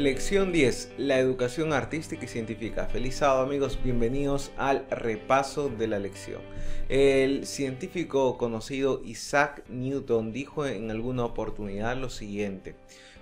Lección 10. La educación artística y científica. Feliz sábado amigos, bienvenidos al repaso de la lección. El científico conocido Isaac Newton dijo en alguna oportunidad lo siguiente.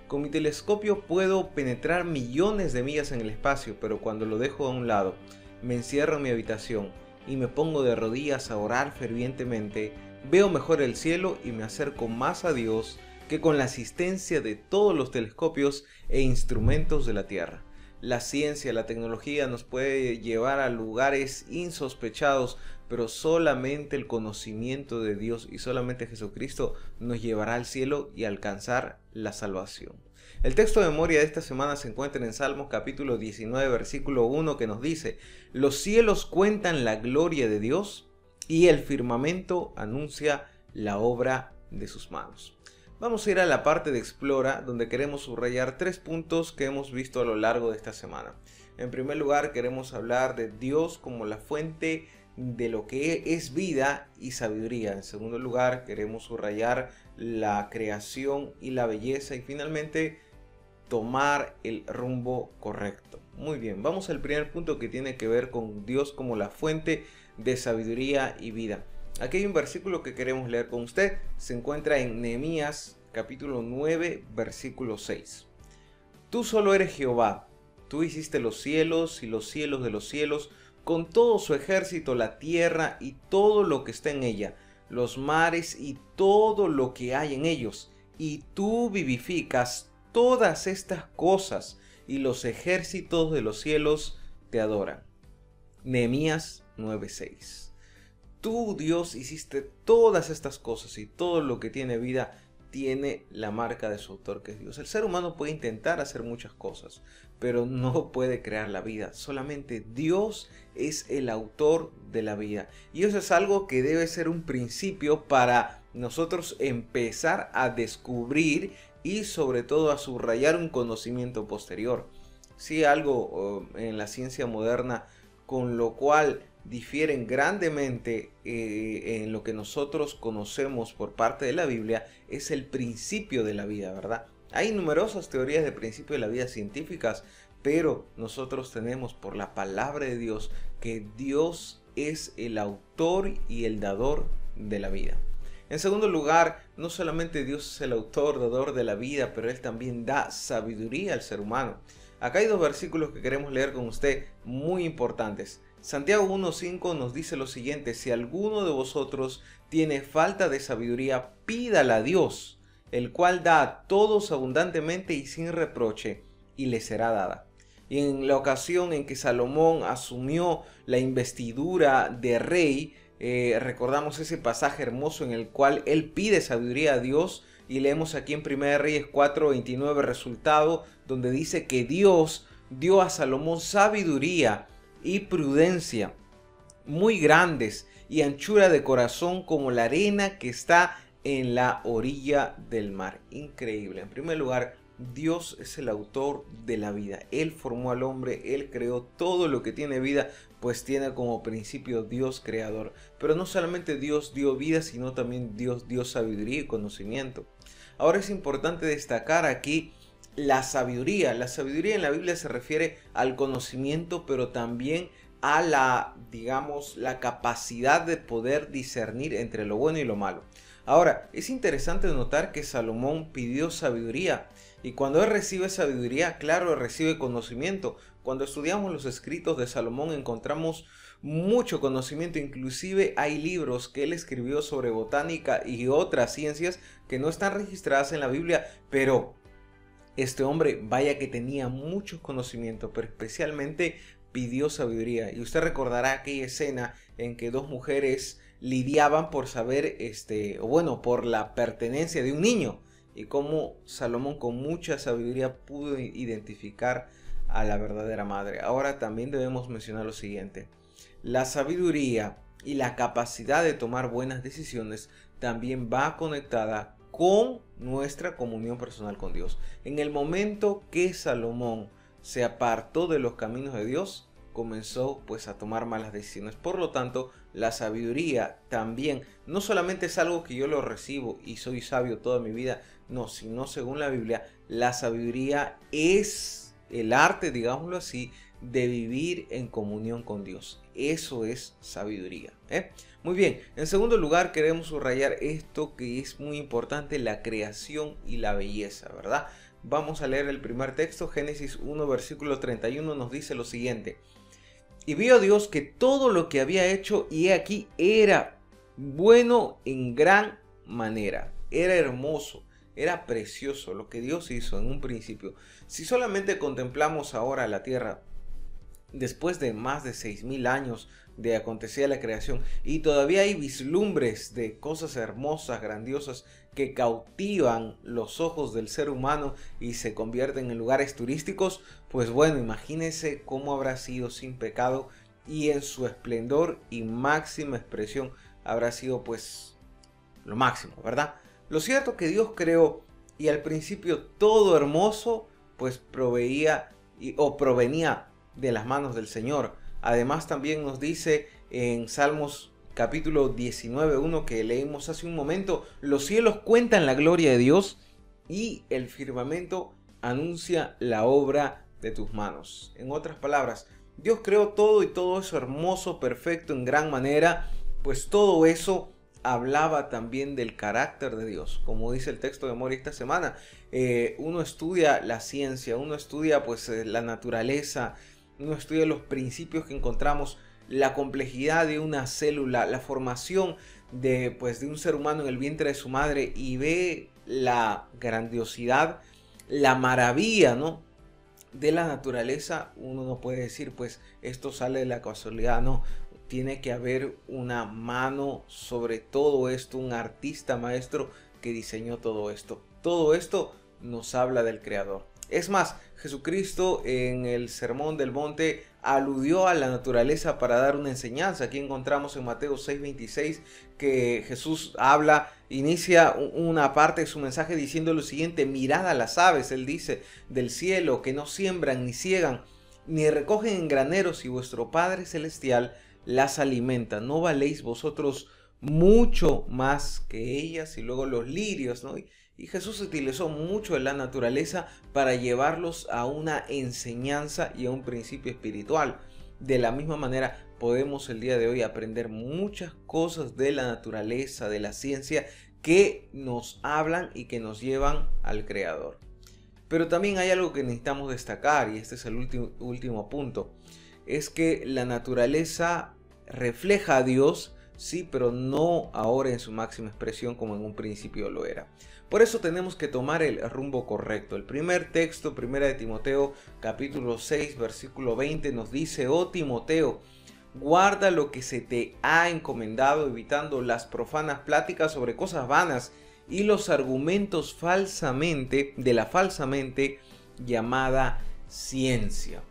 Con mi telescopio puedo penetrar millones de millas en el espacio, pero cuando lo dejo a un lado, me encierro en mi habitación y me pongo de rodillas a orar fervientemente, veo mejor el cielo y me acerco más a Dios que con la asistencia de todos los telescopios e instrumentos de la Tierra. La ciencia, la tecnología nos puede llevar a lugares insospechados, pero solamente el conocimiento de Dios y solamente Jesucristo nos llevará al cielo y alcanzar la salvación. El texto de memoria de esta semana se encuentra en Salmos capítulo 19 versículo 1 que nos dice, los cielos cuentan la gloria de Dios y el firmamento anuncia la obra de sus manos. Vamos a ir a la parte de Explora, donde queremos subrayar tres puntos que hemos visto a lo largo de esta semana. En primer lugar, queremos hablar de Dios como la fuente de lo que es vida y sabiduría. En segundo lugar, queremos subrayar la creación y la belleza. Y finalmente, tomar el rumbo correcto. Muy bien, vamos al primer punto que tiene que ver con Dios como la fuente de sabiduría y vida. Aquí hay un versículo que queremos leer con usted. Se encuentra en Nehemías capítulo 9 versículo 6. Tú solo eres Jehová. Tú hiciste los cielos y los cielos de los cielos, con todo su ejército, la tierra y todo lo que está en ella, los mares y todo lo que hay en ellos. Y tú vivificas todas estas cosas, y los ejércitos de los cielos te adoran. Nehemías 9:6 tú Dios hiciste todas estas cosas y todo lo que tiene vida tiene la marca de su autor que es Dios. El ser humano puede intentar hacer muchas cosas, pero no puede crear la vida. Solamente Dios es el autor de la vida. Y eso es algo que debe ser un principio para nosotros empezar a descubrir y sobre todo a subrayar un conocimiento posterior. Si algo oh, en la ciencia moderna con lo cual difieren grandemente eh, en lo que nosotros conocemos por parte de la Biblia es el principio de la vida, ¿verdad? Hay numerosas teorías de principio de la vida científicas, pero nosotros tenemos por la palabra de Dios que Dios es el autor y el dador de la vida. En segundo lugar, no solamente Dios es el autor, dador de la vida, pero Él también da sabiduría al ser humano. Acá hay dos versículos que queremos leer con usted muy importantes. Santiago 1.5 nos dice lo siguiente, si alguno de vosotros tiene falta de sabiduría, pídala a Dios, el cual da a todos abundantemente y sin reproche, y le será dada. Y en la ocasión en que Salomón asumió la investidura de rey, eh, recordamos ese pasaje hermoso en el cual él pide sabiduría a Dios, y leemos aquí en 1 Reyes 4.29 resultado, donde dice que Dios dio a Salomón sabiduría y prudencia, muy grandes y anchura de corazón como la arena que está en la orilla del mar. Increíble. En primer lugar, Dios es el autor de la vida. Él formó al hombre, Él creó todo lo que tiene vida, pues tiene como principio Dios creador. Pero no solamente Dios dio vida, sino también Dios dio sabiduría y conocimiento. Ahora es importante destacar aquí la sabiduría. La sabiduría en la Biblia se refiere al conocimiento, pero también a la, digamos, la capacidad de poder discernir entre lo bueno y lo malo. Ahora, es interesante notar que Salomón pidió sabiduría y cuando él recibe sabiduría, claro, recibe conocimiento. Cuando estudiamos los escritos de Salomón encontramos mucho conocimiento, inclusive hay libros que él escribió sobre botánica y otras ciencias que no están registradas en la Biblia, pero este hombre, vaya que tenía muchos conocimientos, pero especialmente pidió sabiduría. Y usted recordará aquella escena en que dos mujeres lidiaban por saber, este, o bueno, por la pertenencia de un niño. Y cómo Salomón con mucha sabiduría pudo identificar a la verdadera madre. Ahora también debemos mencionar lo siguiente. La sabiduría y la capacidad de tomar buenas decisiones también va conectada con nuestra comunión personal con Dios. En el momento que Salomón se apartó de los caminos de Dios, comenzó pues a tomar malas decisiones. Por lo tanto, la sabiduría también no solamente es algo que yo lo recibo y soy sabio toda mi vida, no, sino según la Biblia, la sabiduría es el arte, digámoslo así, de vivir en comunión con Dios. Eso es sabiduría. ¿eh? Muy bien, en segundo lugar queremos subrayar esto que es muy importante, la creación y la belleza, ¿verdad? Vamos a leer el primer texto, Génesis 1, versículo 31 nos dice lo siguiente. Y vio Dios que todo lo que había hecho y aquí era bueno en gran manera, era hermoso, era precioso lo que Dios hizo en un principio. Si solamente contemplamos ahora la tierra, después de más de 6.000 años de acontecer la creación y todavía hay vislumbres de cosas hermosas, grandiosas que cautivan los ojos del ser humano y se convierten en lugares turísticos, pues bueno, imagínense cómo habrá sido sin pecado y en su esplendor y máxima expresión habrá sido pues lo máximo, ¿verdad? Lo cierto que Dios creó y al principio todo hermoso pues proveía o provenía de las manos del Señor. Además también nos dice en Salmos capítulo 19.1 que leímos hace un momento, los cielos cuentan la gloria de Dios y el firmamento anuncia la obra de tus manos. En otras palabras, Dios creó todo y todo eso hermoso, perfecto, en gran manera, pues todo eso hablaba también del carácter de Dios. Como dice el texto de Mori esta semana, eh, uno estudia la ciencia, uno estudia pues eh, la naturaleza, uno estudia los principios que encontramos, la complejidad de una célula, la formación de, pues, de un ser humano en el vientre de su madre y ve la grandiosidad, la maravilla, ¿no? De la naturaleza, uno no puede decir, pues esto sale de la casualidad, no. Tiene que haber una mano sobre todo esto, un artista maestro que diseñó todo esto. Todo esto nos habla del Creador. Es más, Jesucristo en el Sermón del Monte aludió a la naturaleza para dar una enseñanza. Aquí encontramos en Mateo 6:26 que Jesús habla, inicia una parte de su mensaje diciendo lo siguiente, mirad a las aves, él dice, del cielo, que no siembran ni ciegan, ni recogen en graneros y vuestro Padre Celestial las alimenta. ¿No valéis vosotros mucho más que ellas? Y luego los lirios, ¿no? Y Jesús utilizó mucho de la naturaleza para llevarlos a una enseñanza y a un principio espiritual. De la misma manera, podemos el día de hoy aprender muchas cosas de la naturaleza, de la ciencia, que nos hablan y que nos llevan al Creador. Pero también hay algo que necesitamos destacar, y este es el último, último punto, es que la naturaleza refleja a Dios, sí, pero no ahora en su máxima expresión como en un principio lo era. Por eso tenemos que tomar el rumbo correcto. El primer texto, primera de Timoteo, capítulo 6, versículo 20, nos dice, oh Timoteo, guarda lo que se te ha encomendado, evitando las profanas pláticas sobre cosas vanas y los argumentos falsamente, de la falsamente llamada ciencia.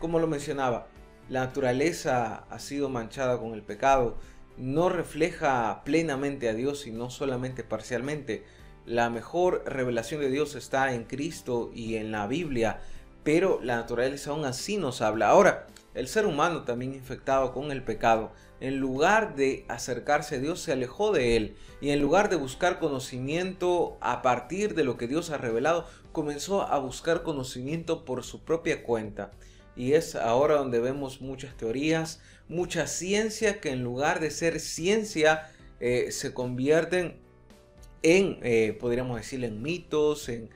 Como lo mencionaba, la naturaleza ha sido manchada con el pecado, no refleja plenamente a Dios, sino solamente parcialmente la mejor revelación de Dios está en Cristo y en la Biblia, pero la naturaleza aún así nos habla. Ahora, el ser humano también infectado con el pecado, en lugar de acercarse a Dios, se alejó de él y en lugar de buscar conocimiento a partir de lo que Dios ha revelado, comenzó a buscar conocimiento por su propia cuenta. Y es ahora donde vemos muchas teorías, mucha ciencia que en lugar de ser ciencia eh, se convierten en, eh, podríamos decir, en mitos, en,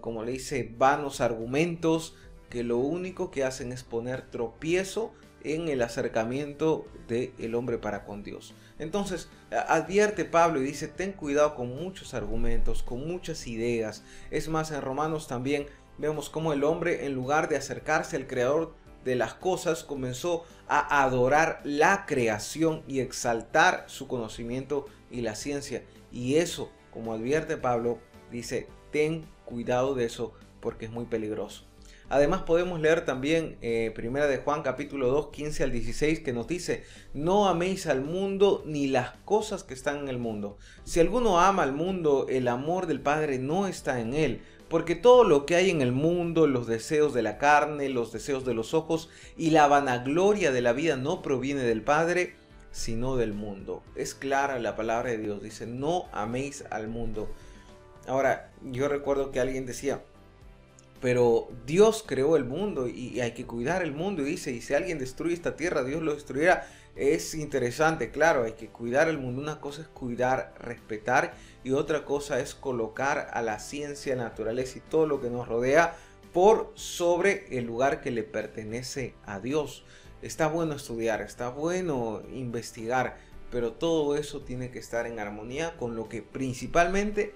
como le dice, vanos argumentos, que lo único que hacen es poner tropiezo en el acercamiento del hombre para con Dios. Entonces, advierte Pablo y dice, ten cuidado con muchos argumentos, con muchas ideas. Es más, en Romanos también vemos cómo el hombre, en lugar de acercarse al creador de las cosas, comenzó a adorar la creación y exaltar su conocimiento y la ciencia. Y eso como advierte Pablo, dice, ten cuidado de eso porque es muy peligroso. Además podemos leer también eh, Primera de Juan capítulo 2, 15 al 16 que nos dice, no améis al mundo ni las cosas que están en el mundo. Si alguno ama al mundo, el amor del Padre no está en él, porque todo lo que hay en el mundo, los deseos de la carne, los deseos de los ojos y la vanagloria de la vida no proviene del Padre, sino del mundo. Es clara la palabra de Dios, dice, no améis al mundo. Ahora, yo recuerdo que alguien decía, Pero Dios creó el mundo y hay que cuidar el mundo y dice, y si alguien destruye esta tierra, Dios lo destruirá. Es interesante, claro, hay que cuidar el mundo. Una cosa es cuidar, respetar y otra cosa es colocar a la ciencia, naturaleza y todo lo que nos rodea por sobre el lugar que le pertenece a Dios. Está bueno estudiar, está bueno investigar, pero todo eso tiene que estar en armonía con lo que principalmente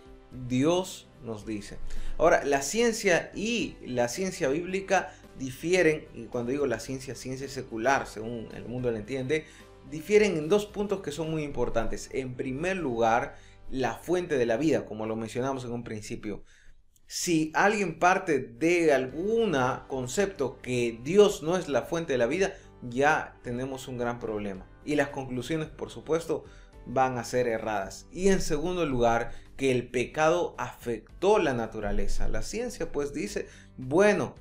Dios nos dice. Ahora, la ciencia y la ciencia bíblica difieren, y cuando digo la ciencia, ciencia secular, según el mundo lo entiende, difieren en dos puntos que son muy importantes. En primer lugar, la fuente de la vida, como lo mencionamos en un principio si alguien parte de algún concepto que Dios no es la fuente de la vida, ya tenemos un gran problema. Y las conclusiones, por supuesto, van a ser erradas. Y en segundo lugar, que el pecado afectó la naturaleza. La ciencia pues dice, bueno,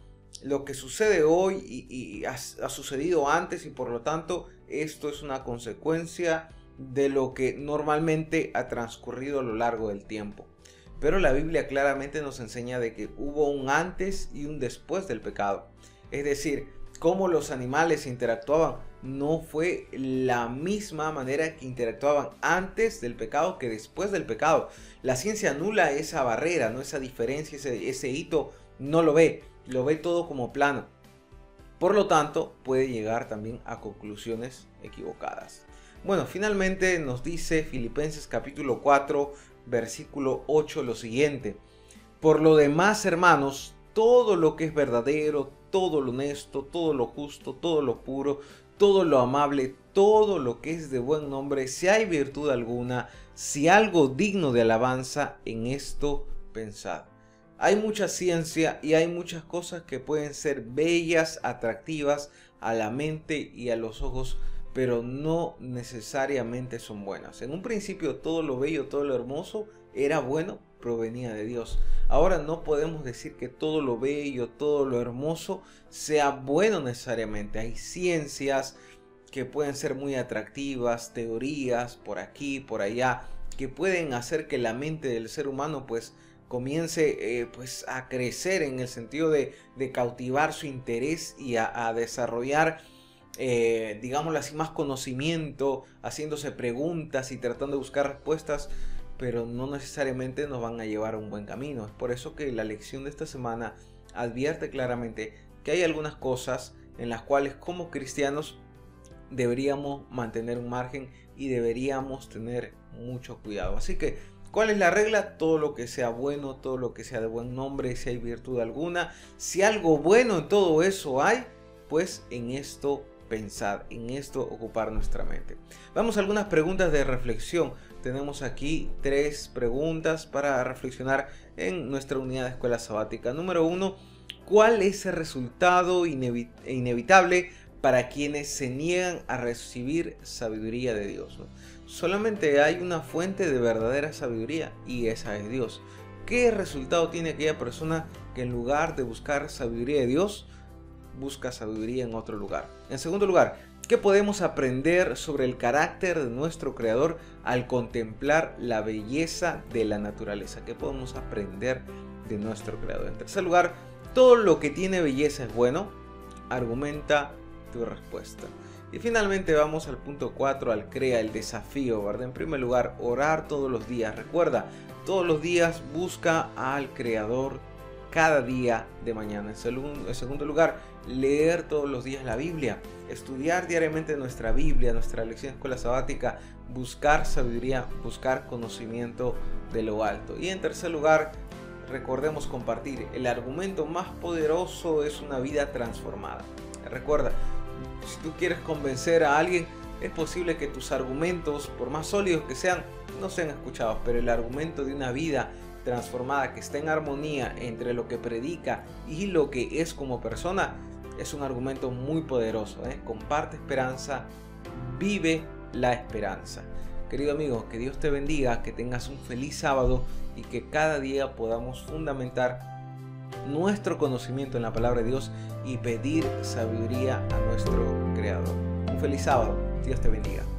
lo que sucede hoy y, ha, ha sucedido antes y por lo tanto esto es una consecuencia de lo que normalmente ha transcurrido a lo largo del tiempo. Pero la Biblia claramente nos enseña de que hubo un antes y un después del pecado. Es decir, cómo los animales interactuaban no fue la misma manera que interactuaban antes del pecado que después del pecado. La ciencia anula esa barrera, no esa diferencia, ese, ese hito, no lo ve, lo ve todo como plano. Por lo tanto, puede llegar también a conclusiones equivocadas. Bueno, finalmente nos dice Filipenses capítulo 4, versículo 8 lo siguiente. Por lo demás, hermanos, todo lo que es verdadero, todo lo honesto, todo lo justo, todo lo puro, todo lo amable, todo lo que es de buen nombre, si hay virtud alguna, si algo digno de alabanza, en esto pensad. Hay mucha ciencia y hay muchas cosas que pueden ser bellas, atractivas a la mente y a los ojos pero no necesariamente son buenas. En un principio todo lo bello, todo lo hermoso era bueno, provenía de Dios. Ahora no podemos decir que todo lo bello, todo lo hermoso sea bueno necesariamente. Hay ciencias que pueden ser muy atractivas, teorías por aquí, por allá, que pueden hacer que la mente del ser humano pues comience eh, pues a crecer en el sentido de, cautivar su interés y a desarrollar eh, digámoslo así, más conocimiento, haciéndose preguntas y tratando de buscar respuestas, pero no necesariamente nos van a llevar a un buen camino. Es por eso que la lección de esta semana advierte claramente que hay algunas cosas en las cuales como cristianos deberíamos mantener un margen y deberíamos tener mucho cuidado. Así que, ¿cuál es la regla? Todo lo que sea bueno, todo lo que sea de buen nombre, si hay virtud alguna, si algo bueno en todo eso hay, pues en esto pensar, en esto ocupar nuestra mente. Vamos a algunas preguntas de reflexión. Tenemos aquí tres preguntas para reflexionar en nuestra unidad de escuela sabática. Número uno, ¿cuál es el resultado inevitable para quienes se niegan a recibir sabiduría de Dios? Solamente hay una fuente de verdadera sabiduría y esa es Dios. ¿Qué resultado tiene aquella persona que en lugar de buscar sabiduría de Dios, busca sabiduría en otro lugar. En segundo lugar, ¿qué podemos aprender sobre el carácter de nuestro Creador al contemplar la belleza de la naturaleza? ¿Qué podemos aprender de nuestro Creador? En tercer lugar, todo lo que tiene belleza es bueno. Argumenta tu respuesta. Y finalmente vamos al punto 4, al crea el desafío, ¿verdad? En primer lugar, orar todos los días. Recuerda, todos los días busca al Creador cada día de mañana. En segundo, lugar, leer todos los días la Biblia, estudiar diariamente nuestra Biblia, nuestra lección de escuela sabática, buscar sabiduría, buscar conocimiento de lo alto. Y en tercer lugar, recordemos compartir. El argumento más poderoso es una vida transformada. Recuerda, si tú quieres convencer a alguien, es posible que tus argumentos, por más sólidos que sean, no sean escuchados, pero el argumento de una vida transformada, que está en armonía entre lo que predica y lo que es como persona, es un argumento muy poderoso. ¿eh? Comparte esperanza, vive la esperanza. Querido amigo, que Dios te bendiga, que tengas un feliz sábado y que cada día podamos fundamentar nuestro conocimiento en la palabra de Dios y pedir sabiduría a nuestro Creador. Un feliz sábado. Dios te bendiga.